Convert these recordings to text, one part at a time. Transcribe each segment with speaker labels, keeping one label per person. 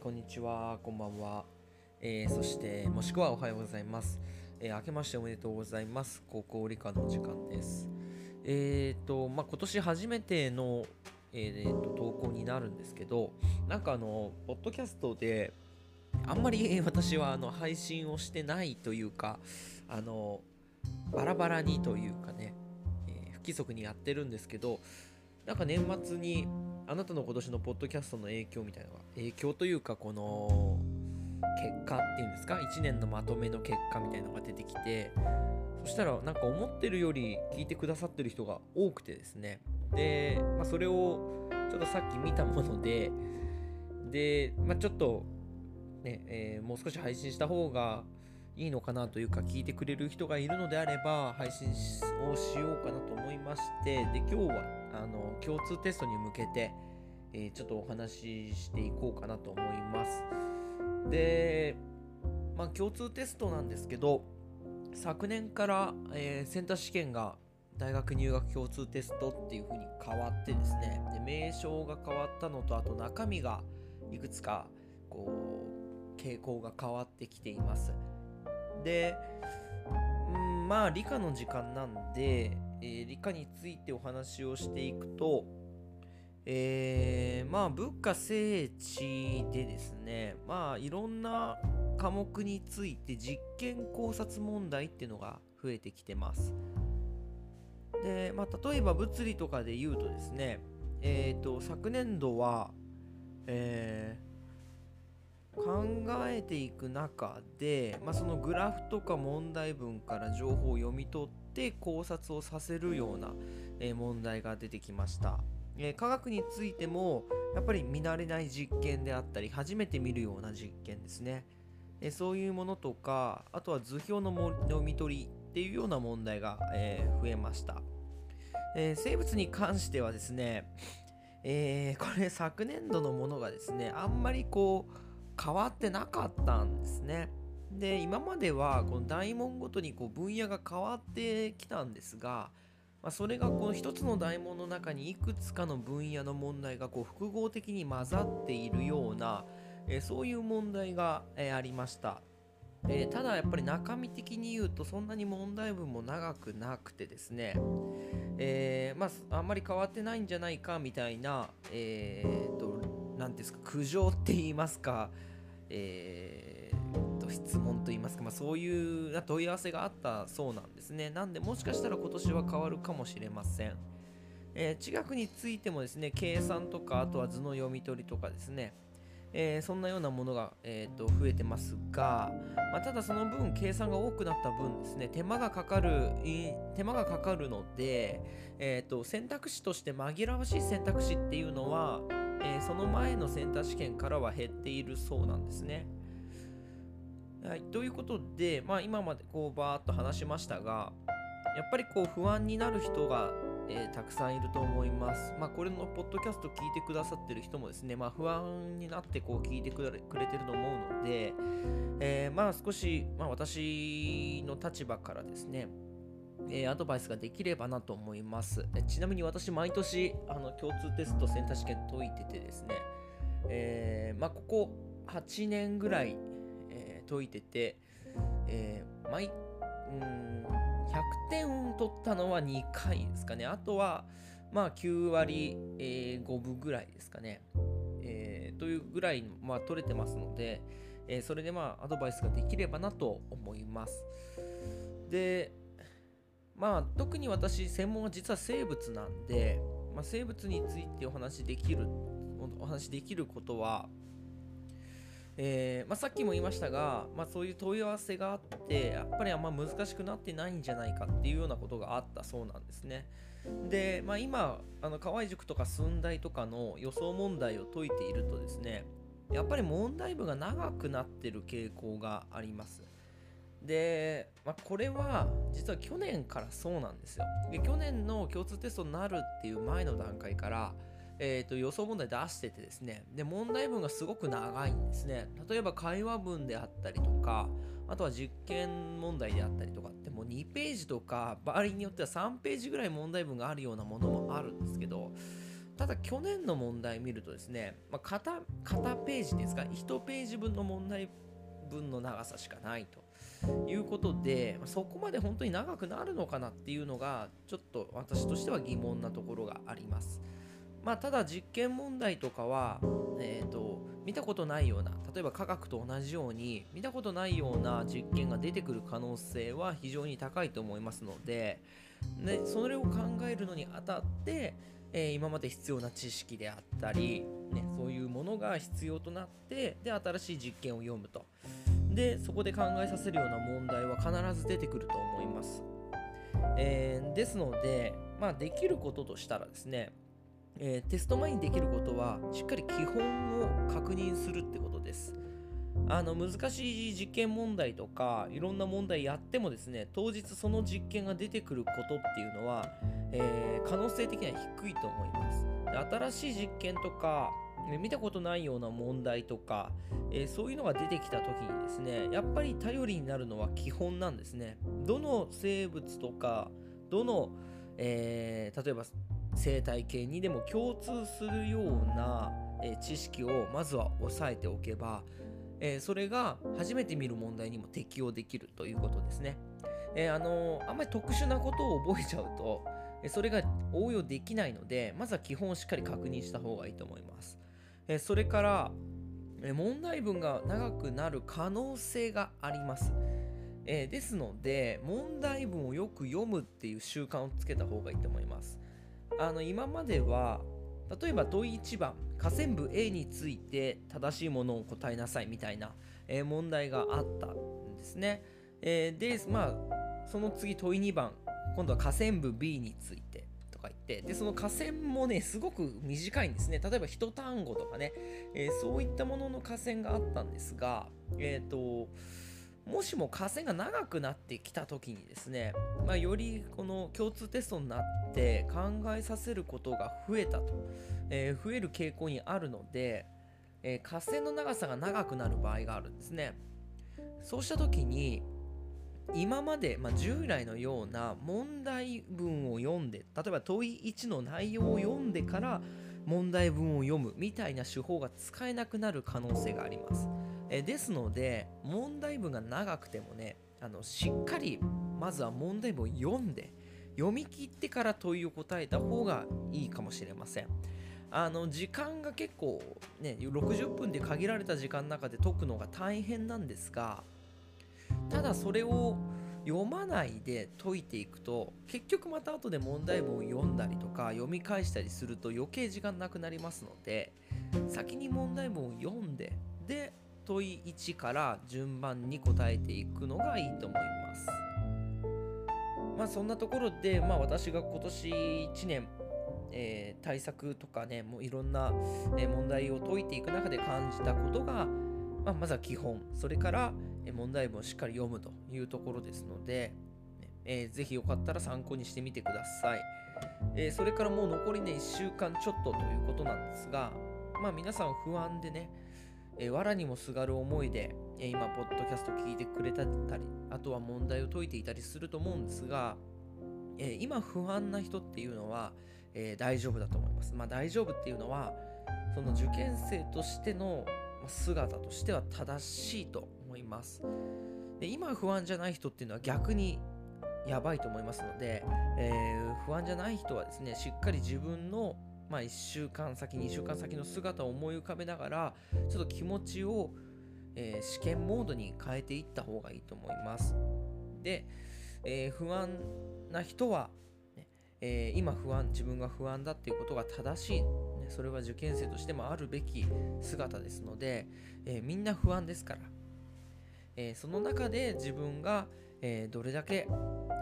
Speaker 1: こんにちは、こんばんは。えーそして、もしくはおはようございます。えー明けましておめでとうございます。高校理科の時間です。えっ、と、まあ、今年初めての、えーと投稿になるんですけど、なんかあの、ポッドキャストで、あんまりえ私はあの配信をしてないというか、あの、バラバラにというかね、えー不規則にやってるんですけど、なんか年末にあなたの今年のポッドキャストの影響みたいなのが影響というかこの結果っていうんですか？1年のまとめの結果みたいなのが出てきてそしたらなんか思ってるより聞いてくださってる人が多くてですね。で、まあ、それをちょっとさっき見たものでで、まあ、ちょっとね、えーもう少し配信した方がいいのかなというか聞いてくれる人がいるのであれば配信をしようかなと思いましてで今日はあの共通テストに向けて、えーちょっとお話ししていこうかなと思います。でまあ共通テストなんですけど昨年から、えーセンター試験が大学入学共通テストっていう風に変わってですねで名称が変わったのとあと中身がいくつかこう傾向が変わってきています。で、うん、まあ理科の時間なんで、えー理科についてお話をしていくと、えーまあ文化聖地でですねまあいろんな科目について実験考察問題っていうのが増えてきてます。で、まあ、例えば物理とかで言うとですねえっ、と昨年度はえー考えていく中で、まあ、そのグラフとか問題文から情報を読み取って考察をさせるような、え問題が出てきました、え科学についてもやっぱり見慣れない実験であったり初めて見るような実験ですね、えそういうものとかあとは図表の読み取りっていうような問題が、え増えました、え生物に関してはですねえこれ昨年度のものがですねあんまりこう変わってなかったんですね。で今まではこの大問ごとにこう分野が変わってきたんですが、まあ、それがこの一つの大問の中にいくつかの分野の問題がこう複合的に混ざっているような、えそういう問題が、えーありました。えーただやっぱり中身的に言うとそんなに問題文も長くなくてですね、えーまあ、あんまり変わってないんじゃないかみたいな、えー、となんていうんですか苦情って言いますか、えーと質問と言いますか、まあ、そういう問い合わせがあったそうなんですね。なんでもしかしたら今年は変わるかもしれません、えー地学についてもですね計算とかあとは図の読み取りとかですねえーそんなようなものが、えーと増えてますが、まあ、ただその分計算が多くなった分ですね手間がかかる手間がかかるので、えーと選択肢として紛らわしい選択肢っていうのは、えーその前のセンター試験からは減っているそうなんですね。はい、ということで、まあ、今までこうバーっと話しましたがやっぱりこう不安になる人が、えーたくさんいると思います。まあ、これのポッドキャスト聞いてくださってる人もですね、まあ、不安になってこう聞いてくれてると思うので、えーまあ少し、まあ、私の立場からですね、えーアドバイスができればなと思います。ちなみに私、毎年あの共通テストセンター試験解いててですね、えーまあ、ここ8年ぐらい、えー解いてて、えー毎うん100点取ったのは2回ですかね。あとは、まあ、9割、え5分ぐらいですかね。えというぐらい、まあ、取れてますので、えそれでまあアドバイスができればなと思います。で、まあ特に私専門は実は生物なんで、まあ、生物についてお話しできるお話しできることは、えーまあ、さっきも言いましたが、まあ、そういう問い合わせがあってやっぱりあんま難しくなってないんじゃないかっていうようなことがあったそうなんですね。で、まあ、今あの河合塾とか寸大とかの予想問題を解いているとですねやっぱり問題文が長くなってる傾向があります。で、まあ、これは実は去年からそうなんですよ。で去年の共通テストになるっていう前の段階から、えー、と予想問題出しててですね。で問題文がすごく長いんですね。例えば会話文であったりとかあとは実験問題であったりとかってもう2ページとか場合によっては3ページぐらい問題文があるようなものもあるんですけどただ去年の問題見るとですね、まあ、片片ページですか1ページ分の問題分の長さしかないと。いうことでそこまで本当に長くなるのかなっていうのがちょっと私としては疑問なところがあります。まあ、ただ実験問題とかは、えーと、見たことないような例えば科学と同じように見たことないような実験が出てくる可能性は非常に高いと思いますのででそれを考えるのにあたって、えー、今まで必要な知識であったり、ね、そういうものが必要となってで新しい実験を読むとでそこで考えさせるような問題は必ず出てくると思います、えー、ですので、まあ、できることとしたらですねえー、テスト前にできることはしっかり基本を確認するってことです。あの難しい実験問題とかいろんな問題やってもですね当日その実験が出てくることっていうのは、えー、可能性的には低いと思います。新しい実験とか見たことないような問題とか、えー、そういうのが出てきた時にですねやっぱり頼りになるのは基本なんですねどの生物とかどの、えー、例えば生態系にでも共通するような、え知識をまずは押さえておけば、えそれが初めて見る問題にも適用できるということですね。え、あのあんまり特殊なことを覚えちゃうと、それが応用できないのでまずは基本をしっかり確認した方がいいと思います。えそれから、え問題文が長くなる可能性があります。えですので問題文をよく読むっていう習慣をつけた方がいいと思います。あの今までは例えば問い1番河川部 A について正しいものを答えなさいみたいな、えー、問題があったんですね、えー、でまあその次問い2番今度は河川部 B についててでその河川もねすごく短いんですね。例えば一単語とかね、えー、そういったものの河川があったんですがえっ、ともしも河川が長くなってきた時にですね、まあ、よりこの共通テストになって考えさせることが増えたと、えー、増える傾向にあるので、えー、河川の長さが長くなる場合があるんですね。そうした時に今まで、まあ、従来のような問題文を読んで例えば問い1の内容を読んでから問題文を読むみたいな手法が使えなくなる可能性があります。えですので問題文が長くてもねあのしっかりまずは問題文を読んで読み切ってから問いを答えた方がいいかもしれませんあの時間が結構ね60分で限られた時間の中で解くのが大変なんですがだそれを読まないで解いていくと結局また後で問題文を読んだりとか読み返したりすると余計時間なくなりますので先に問題文を読んでで問い1から順番に答えていくのがいいと思います。まあそんなところで、まあ、私が今年1年、えー、対策とかねもういろんな、え問題を解いていく中で感じたことが、まあ、まずは基本それから問題文をしっかり読むというところですので、えー、ぜひよかったら参考にしてみてください。えー、それからもう残りね1週間ちょっとということなんですが、まあ皆さん不安でね、えー、藁にもすがる思いで、えー、今、ポッドキャスト聞いてくれたり、あとは問題を解いていたりすると思うんですが、えー、今不安な人っていうのは、え大丈夫だと思います。まあ大丈夫っていうのは、その受験生としての姿としては正しいとます。で今不安じゃない人っていうのは逆にやばいと思いますので、えー、不安じゃない人はですねしっかり自分のまあ、1週間先2週間先の姿を思い浮かべながらちょっと気持ちを、えー、試験モードに変えていった方がいいと思いますで、えー、不安な人は、ねえー、今不安自分が不安だっていうことが正しい、ね、それは受験生としてもあるべき姿ですので、えみんな不安ですから、えその中で自分が、えどれだけ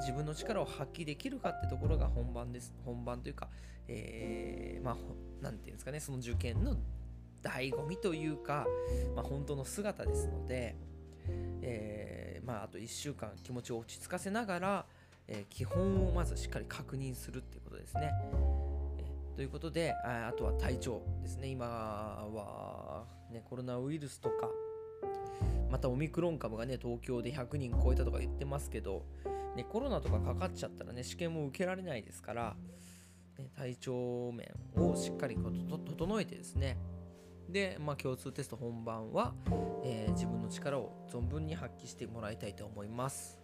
Speaker 1: 自分の力を発揮できるかってところが本番です。本番というか、えー、まあ何て言うんですかね。その受験の醍醐味というか、まあ、本当の姿ですので、えー、まあ、あと1週間気持ちを落ち着かせながら、えー、基本をまずしっかり確認するっていうことですね。ということでああとは体調ですね。今は、ね、コロナウイルスとかまたオミクロン株がね東京で100人超えたとか言ってますけど、ね、コロナとかかかっちゃったらね試験も受けられないですからね、体調面をしっかり整えてですねで、まあ、共通テスト本番は、えー自分の力を存分に発揮してもらいたいと思います。